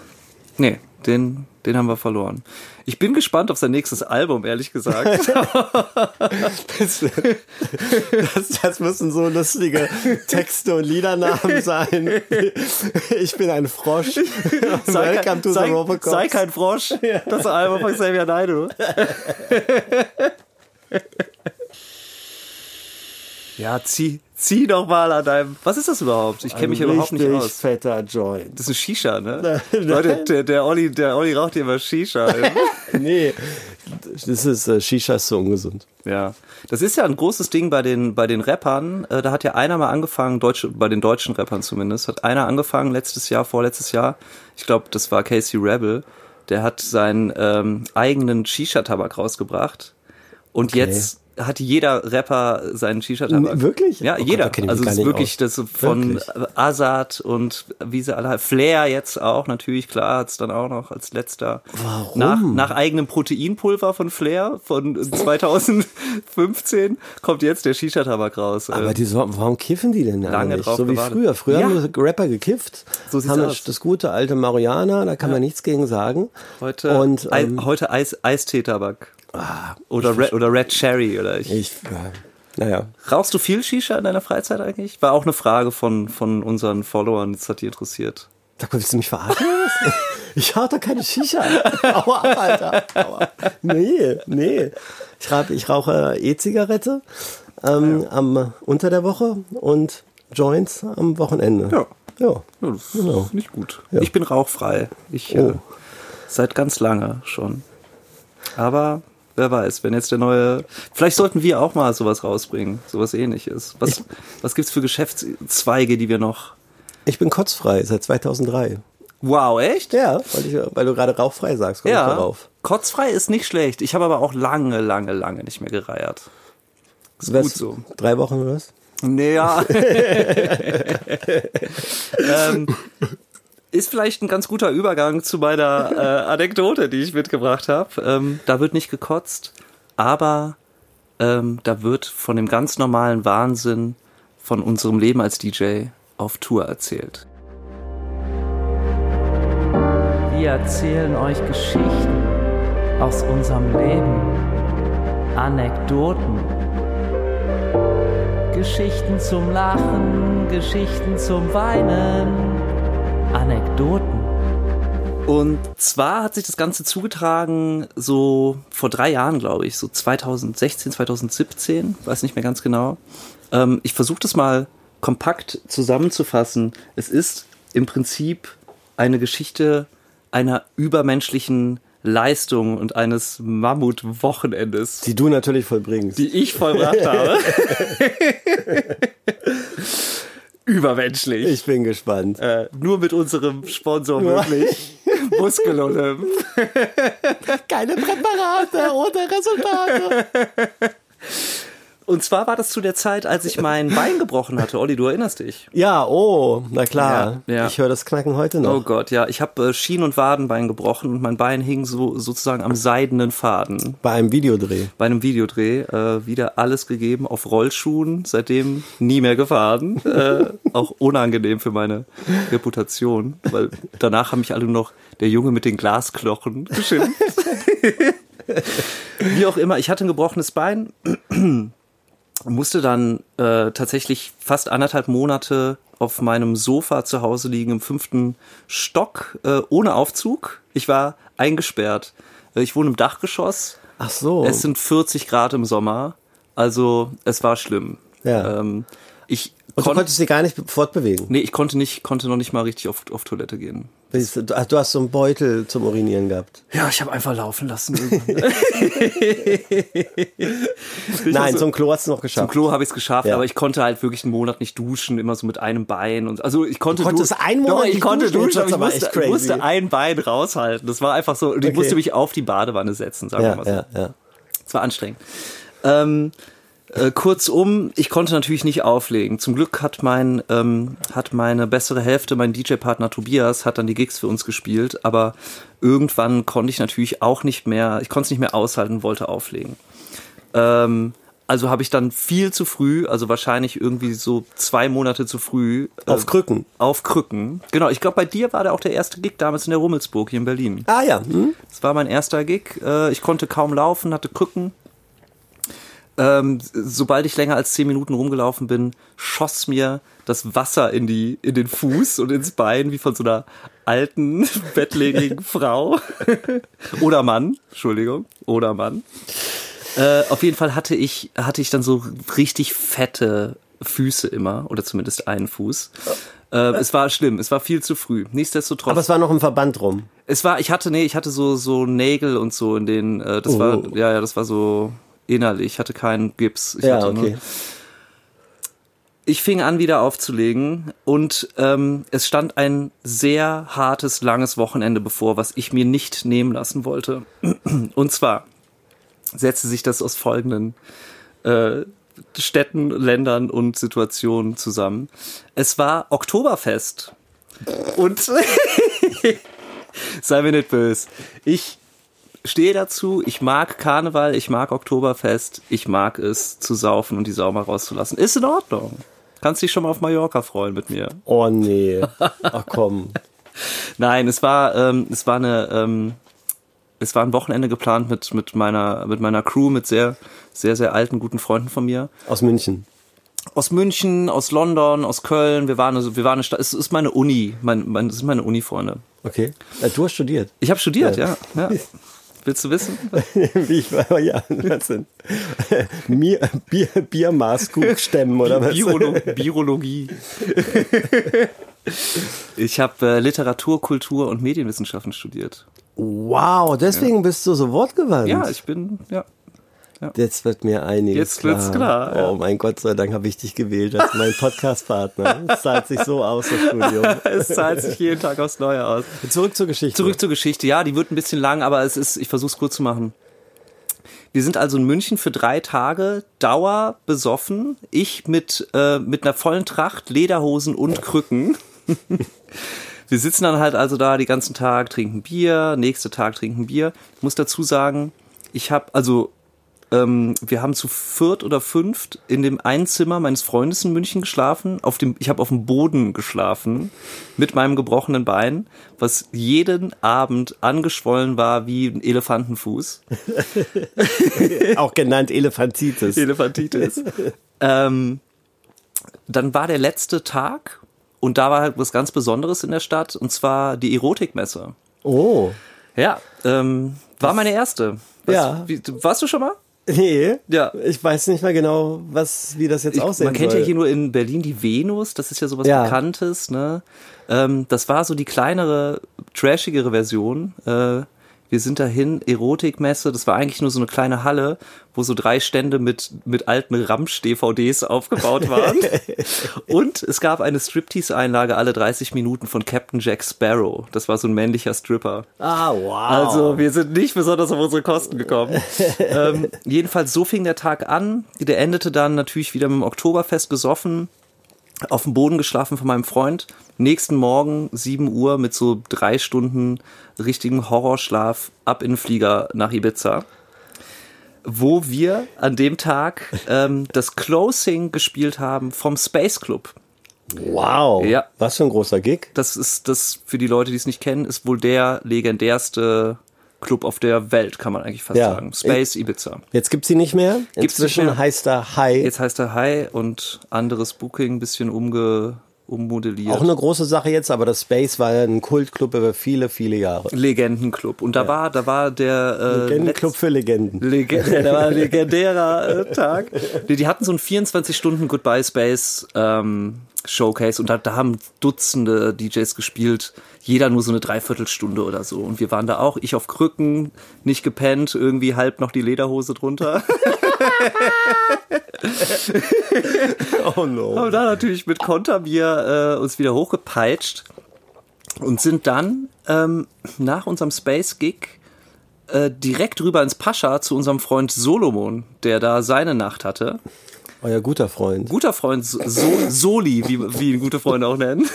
nee, den, den haben wir verloren. Ich bin gespannt auf sein nächstes Album, ehrlich gesagt. Das, das müssen so lustige Texte und Liedernamen sein. Ich bin ein Frosch. sei, Welcome kein, to the sei, Robocop. sei kein Frosch. Das Album von Xavier Naidoo. ja, zieh, zieh doch mal an deinem. Was ist das überhaupt? Ich kenne mich hier überhaupt nicht aus. fetter Joint. Das ist ein Shisha, ne? Nein. Leute, der, der, Olli, der Olli raucht hier immer Shisha. Nee, das ist äh, Shisha ist so ungesund. ja. Das ist ja ein großes Ding bei den, bei den Rappern. Äh, Da hat ja einer mal angefangen, deutsche, bei den deutschen Rappern zumindest, hat einer angefangen letztes Jahr, vorletztes Jahr. Ich glaube, das war Casey Rebel. Der hat seinen ähm, eigenen Shisha-Tabak rausgebracht. Und jetzt hat jeder Rapper seinen Shisha-Tabak. N- wirklich? Ja, Oh Gott, jeder. mich also es ist wirklich aus. das von Wirklich? Azad und wie sie alle Flair jetzt auch natürlich, klar, hat's dann auch noch als letzter. Warum? Nach, nach eigenem Proteinpulver von Flair von 2015 kommt jetzt der Shisha-Tabak raus. Aber Äh, die warum kiffen die denn Lange nicht? drauf So wie gewartet. früher. Früher Ja. haben Rapper gekifft. So sieht's haben aus. das gute alte Marihuana, da kann man nichts gegen sagen. heute und ähm, heute Eis, Eistee-Tabak. oder, Red, oder Red Cherry oder ich. ich, äh, naja. Rauchst du viel Shisha in deiner Freizeit eigentlich? War auch eine Frage von, von unseren Followern, das hat die interessiert. Da willst du mich verarschen? ich hau doch keine Shisha. Aua Alter. Aua. Nee, nee. Ich, rauch, ich rauche E-Zigarette ähm, am, unter der Woche und Joints am Wochenende. Ja. Ja. Ja, das Genau. ist nicht gut. Ja. Ich bin rauchfrei. Ich Oh. äh, seit ganz lange schon. Aber wer weiß, wenn jetzt der neue. Vielleicht sollten wir auch mal sowas rausbringen, sowas ähnliches. Was, was gibt's für Geschäftszweige, die wir noch. Ich bin kotzfrei seit 2003. Wow, echt? Ja, weil, ich, weil du gerade rauchfrei sagst, komm ich Ja. darauf. Kotzfrei ist nicht schlecht. Ich habe aber auch lange, lange, lange nicht mehr gereiert. Ist Was, gut so. Drei Wochen oder was? Naja. ähm, ist vielleicht ein ganz guter Übergang zu meiner äh, Anekdote, die ich mitgebracht habe. Ähm, da wird nicht gekotzt, aber ähm, da wird von dem ganz normalen Wahnsinn von unserem Leben als DJ auf Tour erzählt. Wir erzählen euch Geschichten aus unserem Leben, Anekdoten, Geschichten zum Lachen, Geschichten zum Weinen, Anekdoten. Und zwar hat sich das Ganze zugetragen so vor drei Jahren, glaube ich, so 2016, 2017, weiß nicht mehr ganz genau. Ähm, ich versuche das mal kompakt zusammenzufassen. Es ist im Prinzip eine Geschichte einer übermenschlichen Leistung und eines Mammutwochenendes, Die du natürlich vollbringst. die ich vollbracht habe. Übermenschlich. ich bin gespannt. Äh, nur mit unserem Sponsor möglich. Muskelolymp. Keine Präparate ohne Resultate. Und zwar war das zu der Zeit, als ich mein Bein gebrochen hatte. Olli, du erinnerst dich. Ja, oh, na klar. Ja, ja. Ich höre das Knacken heute Oh noch. Gott, ja. Ich habe äh, Schien- und Wadenbein gebrochen und mein Bein hing so sozusagen am seidenen Faden. Bei einem Videodreh. Bei einem Videodreh äh, wieder alles gegeben auf Rollschuhen, seitdem nie mehr gefahren. Äh, auch unangenehm für meine Reputation, weil danach haben mich alle nur noch der Junge mit den Glasknochen geschimpft. Wie auch immer, ich hatte ein gebrochenes Bein, musste dann äh, tatsächlich fast anderthalb Monate auf meinem Sofa zu Hause liegen im fünften Stock äh, ohne Aufzug. Ich war eingesperrt. Äh, Ich wohne im Dachgeschoss. Ach so. Es sind 40 Grad im Sommer. Also es war schlimm. Ja. Ähm, ich Und du kon konntest dich gar nicht fortbewegen. nee, ich konnte nicht, konnte noch nicht mal richtig auf, auf Toilette gehen. Du hast so einen Beutel zum Urinieren gehabt. Ja, ich habe einfach laufen lassen. Nein, zum Klo hast du noch Zum geschafft. Klo habe ich es geschafft, Ja. aber ich konnte halt wirklich einen Monat nicht duschen, immer so mit einem Bein und also ich konnte Du konntest du- einen Monat Doch, ich konnte duschen? Das aber ich musste, crazy. musste ein Bein raushalten. Das war einfach so und ich Okay. musste mich auf die Badewanne setzen, sagen wir Ja, mal so. ja, ja. Es war anstrengend. Ähm, äh, kurzum, ich konnte natürlich nicht auflegen. Zum Glück hat mein ähm, hat meine bessere Hälfte, mein DJ-Partner Tobias, hat dann die Gigs für uns gespielt. Aber irgendwann konnte ich natürlich auch nicht mehr, ich konnte es nicht mehr aushalten, wollte auflegen. Ähm, also habe ich dann viel zu früh, also wahrscheinlich irgendwie so zwei Monate zu früh. äh, Auf Krücken. Auf Krücken. Genau, ich glaube, bei dir war der auch der erste Gig damals in der Rummelsburg hier in Berlin. Ah ja. Hm? Das war mein erster Gig. Äh, Ich konnte kaum laufen, hatte Krücken. Ähm, sobald ich länger als zehn Minuten rumgelaufen bin, schoss mir das Wasser in die in den Fuß und ins Bein wie von so einer alten bettlägerigen Frau oder Mann, Entschuldigung, oder Mann. Äh, auf jeden Fall hatte ich hatte ich dann so richtig fette Füße immer oder zumindest einen Fuß. Äh, es war schlimm, es war viel zu früh. Nichtsdestotrotz. Aber es war noch ein Verband rum. Es war, ich hatte, nee, ich hatte so, so Nägel und so in den, äh, das Oh. war, ja, ja, das war so innerlich. Ich hatte keinen Gips. Ich Ja, okay. ich fing an, wieder aufzulegen und ähm, es stand ein sehr hartes, langes Wochenende bevor, was ich mir nicht nehmen lassen wollte. Und zwar setzte sich das aus folgenden äh, Städten, Ländern und Situationen zusammen. Es war Oktoberfest. Und sei mir nicht böse. Ich stehe dazu, ich mag Karneval, ich mag Oktoberfest, ich mag es zu saufen und die Sau mal rauszulassen. Ist in Ordnung. Kannst dich schon mal auf Mallorca freuen mit mir. Oh nee. Ach komm. Nein, es war, ähm, es war eine, ähm, es war ein Wochenende geplant mit, mit meiner, mit meiner Crew, mit sehr, sehr, sehr alten, guten Freunden von mir. Aus München. Aus München, aus London, aus Köln. Wir waren, also, wir waren eine Stadt, es ist meine Uni, mein, mein, das sind meine Uni-Freunde. Okay. Äh, Du hast studiert. Ich habe studiert, Ja. ja. ja. Willst du wissen? Wie ich war, ja, was denn? Bier, Bier, Biermaßkrug stemmen oder was? Biolo Biologie. ich habe äh, Literatur, Kultur und Medienwissenschaften studiert. Wow, deswegen bist du so wortgewandt. Ja, ich bin, ja. Jetzt wird mir einiges Jetzt klar. wird's klar, ja. Oh mein Gott sei Dank habe ich dich gewählt als mein Podcast-Partner. Es zahlt sich so aus, das Studium. es zahlt sich jeden Tag aufs Neue aus. Zurück zur Geschichte. Zurück zur Geschichte. Ja, die wird ein bisschen lang, aber es ist, ich versuche es kurz zu machen. Wir sind also in München für drei Tage, Dauer besoffen. Ich mit, äh, mit einer vollen Tracht, Lederhosen und Krücken. Wir sitzen dann halt also da die ganzen Tag, trinken Bier, nächste Tag trinken Bier. Ich muss dazu sagen, ich habe, also ähm, wir haben zu viert oder fünft in dem einen Zimmer meines Freundes in München geschlafen. Auf dem, ich habe auf dem Boden geschlafen mit meinem gebrochenen Bein, was jeden Abend angeschwollen war wie ein Elefantenfuß. Auch genannt Elefantitis. Elefantitis. ähm, dann war der letzte Tag und da war halt was ganz Besonderes in der Stadt und zwar die Erotikmesse. Oh. Ja, ähm, war meine erste. Was, Ja. Wie, warst du schon mal? Nee. Ja. Ich weiß nicht mehr genau, was, wie das jetzt Ich, aussehen man kennt soll. ja hier nur in Berlin die Venus, das ist ja sowas Ja. Bekanntes, ne? Ähm, das war so die kleinere, trashigere Version. Äh, wir sind dahin, Erotikmesse, das war eigentlich nur so eine kleine Halle, wo so drei Stände mit, mit alten Ramsch-DVDs aufgebaut waren. Und es gab eine Striptease-Einlage alle 30 Minuten von Captain Jack Sparrow. Das war so ein männlicher Stripper. Ah, wow. Also wir sind nicht besonders auf unsere Kosten gekommen. ähm, jedenfalls so fing der Tag an. Der endete dann natürlich wieder mit dem Oktoberfest gesoffen, auf dem Boden geschlafen von meinem Freund. Nächsten Morgen 7 Uhr mit so drei Stunden richtigen Horrorschlaf ab in den Flieger nach Ibiza. Wo wir an dem Tag ähm, das Closing gespielt haben vom Space Club. wow. Ja. Was für ein großer Gig. Das ist das für die Leute, die es nicht kennen, ist wohl der legendärste Club auf der Welt, kann man eigentlich fast Ja. sagen. Space Ibiza. Jetzt gibt's sie nicht mehr. Gibt's nicht Inzwischen mehr. heißt er Hi. Jetzt heißt er High und anderes Booking, bisschen umge, ummodelliert. Auch eine große Sache jetzt, aber das Space war ja ein Kultclub über viele, viele Jahre. Legendenclub. Und da war, da war der äh, Legendenclub für Legenden. Legend der war ein legendärer äh, Tag. Die, die hatten so ein 24 Stunden Goodbye Space ähm, Showcase und da, da haben Dutzende DJs gespielt, jeder nur so eine Dreiviertelstunde oder so. Und wir waren da auch, ich auf Krücken, nicht gepennt, irgendwie halb noch die Lederhose drunter. Oh no. haben da natürlich mit Konterbier äh, uns wieder hochgepeitscht und sind dann ähm, nach unserem Space-Gig äh, direkt rüber ins Pascha zu unserem Freund Solomon, der da seine Nacht hatte. Euer guter Freund. Guter Freund so Soli, wie, wie ihn gute Freunde auch nennen.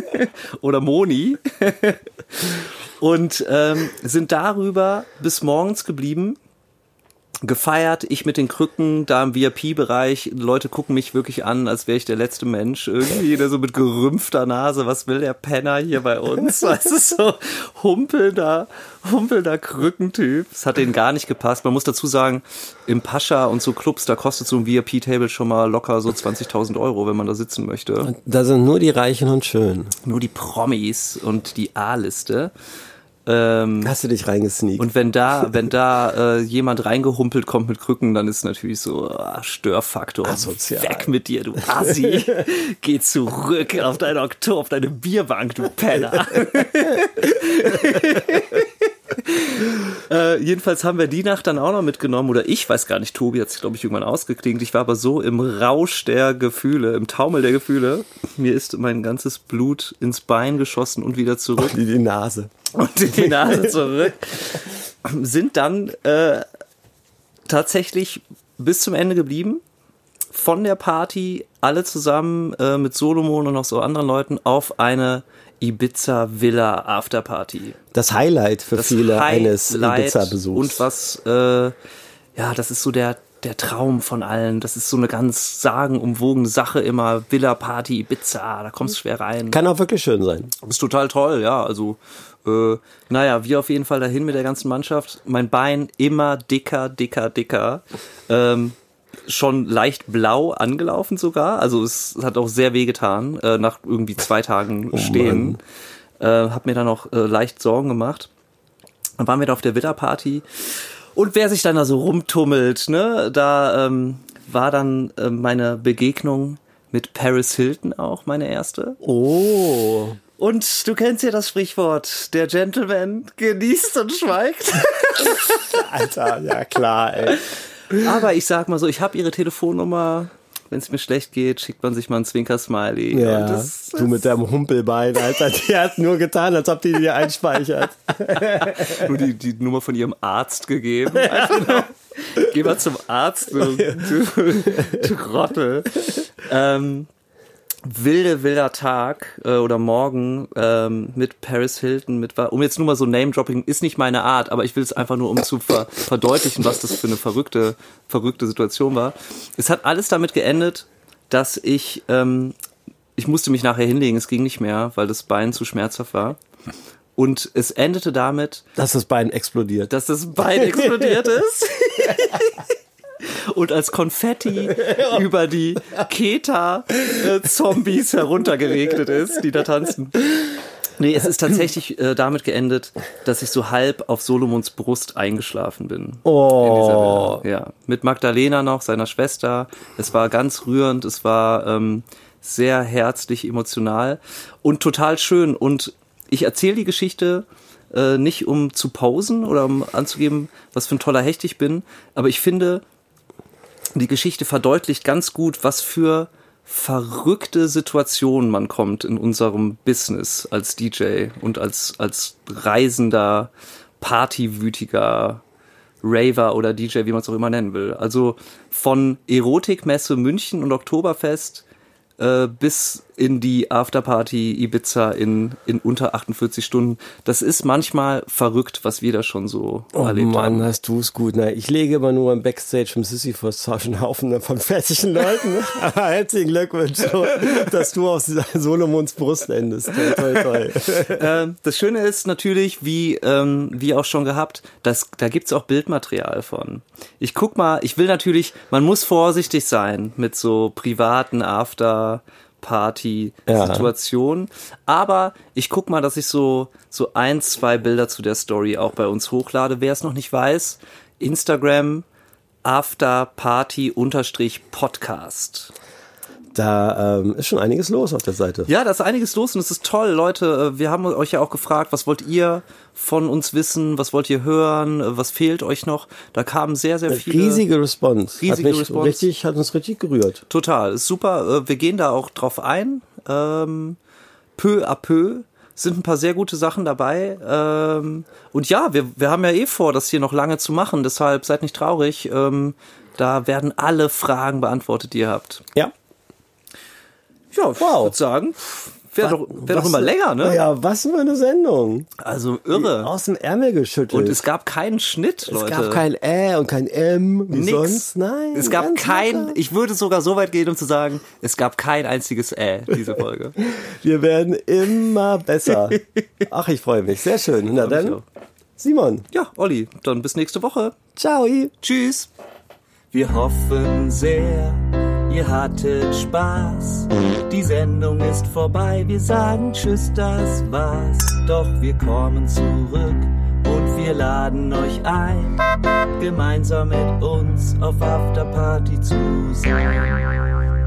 Oder Moni. und ähm, sind darüber bis morgens geblieben gefeiert, ich mit den Krücken da im VIP-Bereich. Leute gucken mich wirklich an, als wäre ich der letzte Mensch. Irgendwie der so mit gerümpfter Nase. Was will der Penner hier bei uns? Weißt du, so humpelnder, humpelnder Krückentyp. Es hat denen gar nicht gepasst. Man muss dazu sagen, im Pascha und so Clubs, da kostet so ein VIP-Table schon mal locker so 20.000 Euro, wenn man da sitzen möchte. Da sind nur die Reichen und Schönen. Nur die Promis und die A-Liste. Ähm, Hast du dich reingesneakt? und wenn da, wenn da äh, jemand reingehumpelt kommt mit Krücken, dann ist natürlich so ah, Störfaktor. Asozial. Weg mit dir, du Assi. Geh zurück auf deine Oktober, auf deine Bierbank, du Penner. äh, jedenfalls haben wir die Nacht dann auch noch mitgenommen, oder ich weiß gar nicht, Tobi hat sich, glaube ich, irgendwann ausgeklingt. Ich war aber so im Rausch der Gefühle, im Taumel der Gefühle. Mir ist mein ganzes Blut ins Bein geschossen und wieder zurück die, die Nase. Und in die Nase zurück, sind dann äh, tatsächlich bis zum Ende geblieben. Von der Party alle zusammen äh, mit Solomon und noch so anderen Leuten auf eine Ibiza Villa Afterparty. Das Highlight für Das viele eines Highlight Ibiza-Besuchs. Und was, äh, ja, das ist so der, der Traum von allen. Das ist so eine ganz sagenumwogene Sache immer. Villa Party Ibiza, da kommst du schwer rein. Kann auch wirklich schön sein. Ist total toll, ja. Also, äh, naja, wir auf jeden Fall dahin mit der ganzen Mannschaft. Mein Bein immer dicker, dicker, dicker. Ähm, schon leicht blau angelaufen sogar. Also es hat auch sehr weh getan, äh, nach irgendwie zwei Tagen stehen. Äh, hab mir dann auch äh, leicht Sorgen gemacht. Dann waren wir da auf der Witterparty. Und wer sich dann da so rumtummelt, ne, da ähm, war dann äh, meine Begegnung mit Paris Hilton auch meine erste. Oh. Und du kennst ja das Sprichwort, der Gentleman genießt und schweigt. Alter, ja klar, ey. Aber ich sag mal so, ich habe ihre Telefonnummer. Wenn es mir schlecht geht, schickt man sich mal ein Zwinker-Smiley. Ja, das, du mit deinem Humpelbein, Alter. Die hat nur getan, als ob die dir einspeichert. nur die, die Nummer von ihrem Arzt gegeben. Einfach Geh mal zum Arzt, du, du, du Rotte. Ähm, wilde, wilder Tag äh, oder Morgen ähm, mit Paris Hilton, mit um jetzt nur mal so Name-Dropping, ist nicht meine Art, aber ich will es einfach nur, um zu ver verdeutlichen, was das für eine verrückte, verrückte Situation war. Es hat alles damit geendet, dass ich, ähm, ich musste mich nachher hinlegen, es ging nicht mehr, weil das Bein zu schmerzhaft war. Und es endete damit, Dass das Bein explodiert. dass das Bein explodiert ist. Und als Konfetti über die Keta-Zombies heruntergeregnet ist, die da tanzen. Nee, es ist tatsächlich äh, damit geendet, dass ich so halb auf Solomons Brust eingeschlafen bin. Oh. Ja, mit Magdalena noch, seiner Schwester. Es war ganz rührend, es war ähm, sehr herzlich, emotional und total schön. Und ich erzähle die Geschichte äh, nicht um zu pausen oder um anzugeben, was für ein toller Hecht ich bin, aber ich finde, die Geschichte verdeutlicht ganz gut, was für verrückte Situationen man kommt in unserem Business als DJ und als, als reisender, partywütiger Raver oder DJ, wie man es auch immer nennen will. Also von Erotikmesse München und Oktoberfest äh, bis in die Afterparty Ibiza in, in unter 48 Stunden. Das ist manchmal verrückt, was wir da schon so Oh erlebt Mann, haben. hast du es gut. Ne? Ich lege immer nur im Backstage im Sisyphus einen Haufen von fertigen Leuten. Aber herzlichen Glückwunsch, dass du auf Solomons Brust endest. Toi, toi, toi. Ähm, das Schöne ist natürlich, wie, ähm, wie auch schon gehabt, dass, da gibt's auch Bildmaterial von. Ich guck mal, ich will natürlich, man muss vorsichtig sein mit so privaten After-Party-Situationen. Aber ich guck mal, dass ich so, so ein, zwei Bilder zu der Story auch bei uns hochlade. Wer es noch nicht weiß, Instagram Afterparty-Podcast. Da ähm, ist schon einiges los auf der Seite. Ja, da ist einiges los und es ist toll, Leute. äh, Wir haben euch ja auch gefragt, was wollt ihr von uns wissen? Was wollt ihr hören? Äh, Was fehlt euch noch? Da kamen sehr, sehr viele. Riesige Response. Riesige hat Response. Richtig, hat uns richtig gerührt. Total, ist super. Äh, Wir gehen da auch drauf ein. Ähm, peu à peu sind ein paar sehr gute Sachen dabei. Ähm, und ja, wir, wir haben ja eh vor, das hier noch lange zu machen. Deshalb seid nicht traurig. Ähm, da werden alle Fragen beantwortet, die ihr habt. Ja. Ja, ich Wow. würde sagen, wäre doch, wär doch immer länger, ne? Ja, was für eine Sendung. Also irre. Aus dem Ärmel geschüttelt. Und es gab keinen Schnitt, Es Leute. gab kein Ä und kein M, wie Nix. sonst. Nein. Es gab kein, locker. ich würde sogar so weit gehen, um zu sagen, es gab kein einziges Ä, diese Folge. Wir werden immer besser. Ach, ich freue mich. Sehr schön. Na dann. Simon. Ja, Olli, dann bis nächste Woche. Ciao. Tschüss. Wir hoffen sehr, ihr hattet Spaß. Die Sendung ist vorbei, wir sagen Tschüss, das war's. Doch wir kommen zurück und wir laden euch ein, gemeinsam mit uns auf Afterparty zu sein.